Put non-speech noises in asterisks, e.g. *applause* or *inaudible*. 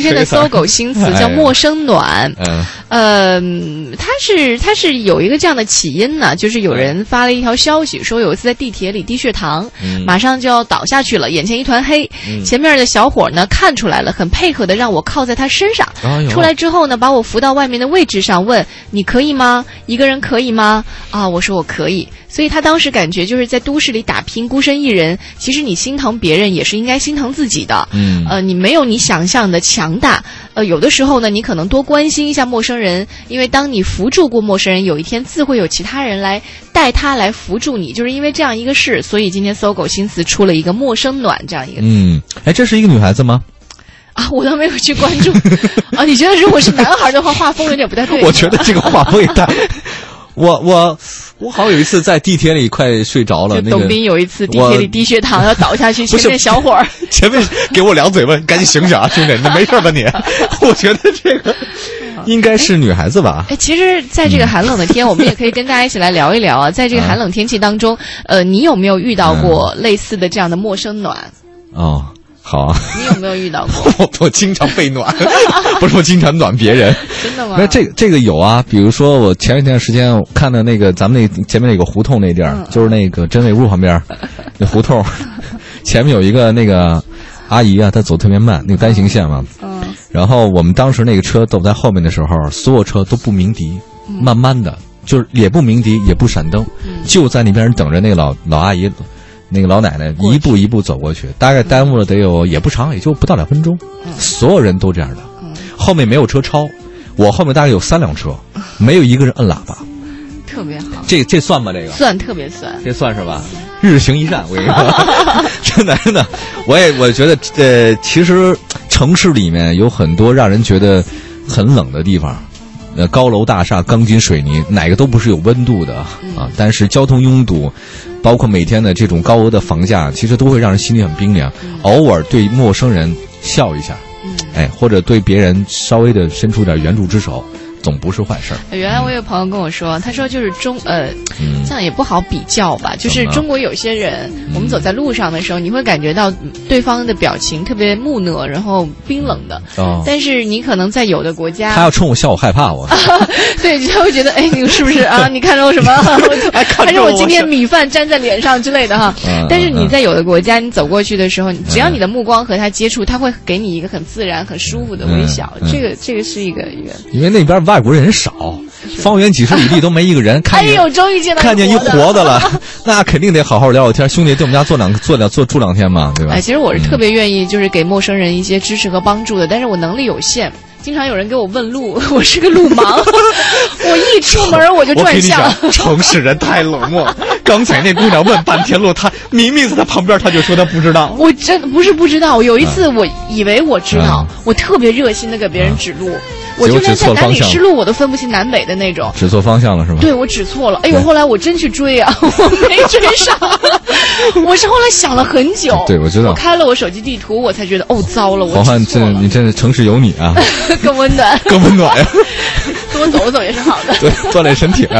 今天的搜狗新词 *laughs* 叫“陌生暖”，嗯，呃，它是它是有一个这样的起因呢，就是有人发了一条消息，说有一次在地铁里低血糖，马上就要倒下去了，眼前一团黑，前面的小伙呢看出来了，很配合的让我靠在他身上，出来之后呢，把我扶到外面的位置上，问你可以吗？一个人可以吗？啊，我说我可以。所以他当时感觉就是在都市里打拼，孤身一人。其实你心疼别人，也是应该心疼自己的。嗯，呃，你没有你想象的强大。呃，有的时候呢，你可能多关心一下陌生人，因为当你扶助过陌生人，有一天自会有其他人来带他来扶助你。就是因为这样一个事，所以今天搜狗新词出了一个“陌生暖”这样一个。嗯，哎，这是一个女孩子吗？啊，我倒没有去关注。啊，你觉得如果是男孩的话，画风有点不太对。我觉得这个画风也太 *laughs*…… 我我。我好像有一次在地铁里快睡着了。那个董斌有一次地铁里低血糖要倒下去，*laughs* 前面小伙儿 *laughs* 前面给我两嘴巴，赶紧醒醒啊，兄弟，你没事吧你？*laughs* 我觉得这个应该是女孩子吧。哎，其实，在这个寒冷的天，我们也可以跟大家一起来聊一聊啊。在这个寒冷天气当中，呃，你有没有遇到过类似的这样的陌生暖？哦。好啊，你有没有遇到过？*laughs* 我我经常被暖，*laughs* 不是我经常暖别人。真的吗？那这个这个有啊，比如说我前一段时间看的那个咱们那前面那个胡同那地儿，就是那个真味屋旁边 *laughs* 那胡同，前面有一个那个阿姨啊，她走特别慢，那个单行线嘛。嗯。然后我们当时那个车走在后面的时候，所有车都不鸣笛，慢慢的，就是也不鸣笛，也不闪灯，就在那边等着那个老老阿姨。那个老奶奶一步一步走过去，大概耽误了得有也不长，也就不到两分钟。所有人都这样的，后面没有车超，我后面大概有三辆车，没有一个人摁喇叭，特别好。这这算吗？这个算特别算，这算是吧？日行一善，我跟你说，*laughs* 真的真的，我也我觉得，呃，其实城市里面有很多让人觉得很冷的地方。呃，高楼大厦、钢筋水泥，哪个都不是有温度的啊！但是交通拥堵，包括每天的这种高额的房价，其实都会让人心里很冰凉。偶尔对陌生人笑一下，哎，或者对别人稍微的伸出点援助之手。总不是坏事儿。原来我有朋友跟我说，他说就是中呃，这样也不好比较吧。就是中国有些人，我们走在路上的时候，你会感觉到对方的表情特别木讷，然后冰冷的。哦。但是你可能在有的国家，他要冲我笑，我害怕我。*laughs* 对，他会觉得哎，你是不是 *laughs* 啊？你看着我什么？*laughs* 还是我今天米饭粘在脸上之类的哈。但是你在有的国家，你走过去的时候，只要你的目光和他接触，他会给你一个很自然、很舒服的微笑。这个这个是一个一个。因为那边。外国人少，方圆几十里地都没一个人。*laughs* 哎呦，终于见到看见一活的了，*laughs* 那肯定得好好聊聊天。兄弟，对我们家坐两坐两坐住两天嘛，对吧？哎，其实我是特别愿意，就是给陌生人一些支持和帮助的，但是我能力有限。经常有人给我问路，*laughs* 我是个路盲，我一出门我就转向。城市人太冷漠。刚才那姑娘问半天路，她明明在她旁边，她就说她不知道。我真不是不知道，有一次我以为我知道，我特别热心的给别人指路，我就连在哪里失路我都分不清南北的那种。指错方向了是吧？对，我指错了。哎呦，后来我真去追啊，*laughs* 我没追上。我是后来想了很久。对，我知道。我开了我手机地图，我才觉得哦，糟了，我黄焕，这你这城市有你啊。*laughs* 更温暖，更温暖呀！多走走也是好的，对，锻炼身体啊。